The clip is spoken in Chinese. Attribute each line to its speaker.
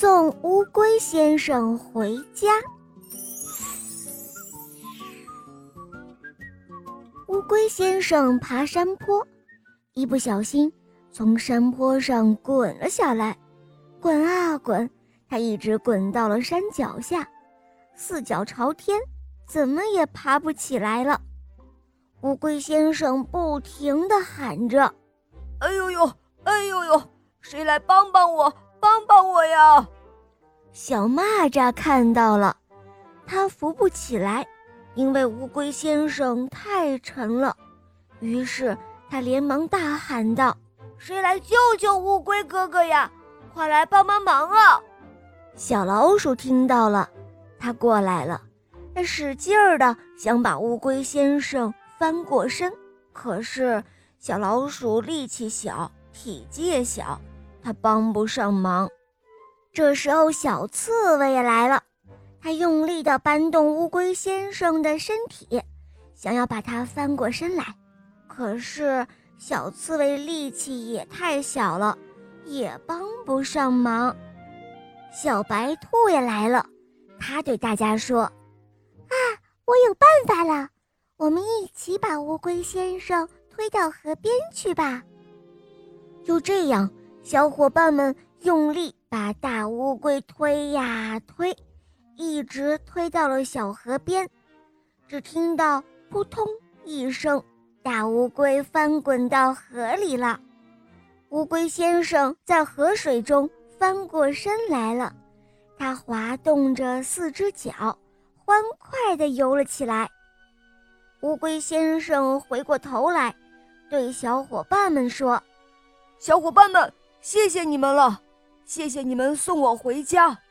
Speaker 1: 送乌龟先生回家。乌龟先生爬山坡，一不小心从山坡上滚了下来，滚啊滚，他一直滚到了山脚下，四脚朝天，怎么也爬不起来了。乌龟先生不停地喊着：“
Speaker 2: 哎呦呦，哎呦呦，谁来帮帮我？”帮我呀！
Speaker 1: 小蚂蚱看到了，它扶不起来，因为乌龟先生太沉了。于是他连忙大喊道：“
Speaker 2: 谁来救救乌龟哥哥呀？快来帮帮忙啊！”
Speaker 1: 小老鼠听到了，它过来了，它使劲儿的想把乌龟先生翻过身，可是小老鼠力气小，体积也小。他帮不上忙。这时候，小刺猬也来了，它用力地搬动乌龟先生的身体，想要把它翻过身来。可是，小刺猬力气也太小了，也帮不上忙。小白兔也来了，它对大家说：“
Speaker 3: 啊，我有办法了，我们一起把乌龟先生推到河边去吧。”
Speaker 1: 就这样。小伙伴们用力把大乌龟推呀推，一直推到了小河边。只听到“扑通”一声，大乌龟翻滚到河里了。乌龟先生在河水中翻过身来了，他滑动着四只脚，欢快地游了起来。乌龟先生回过头来，对小伙伴们说：“
Speaker 2: 小伙伴们。”谢谢你们了，谢谢你们送我回家。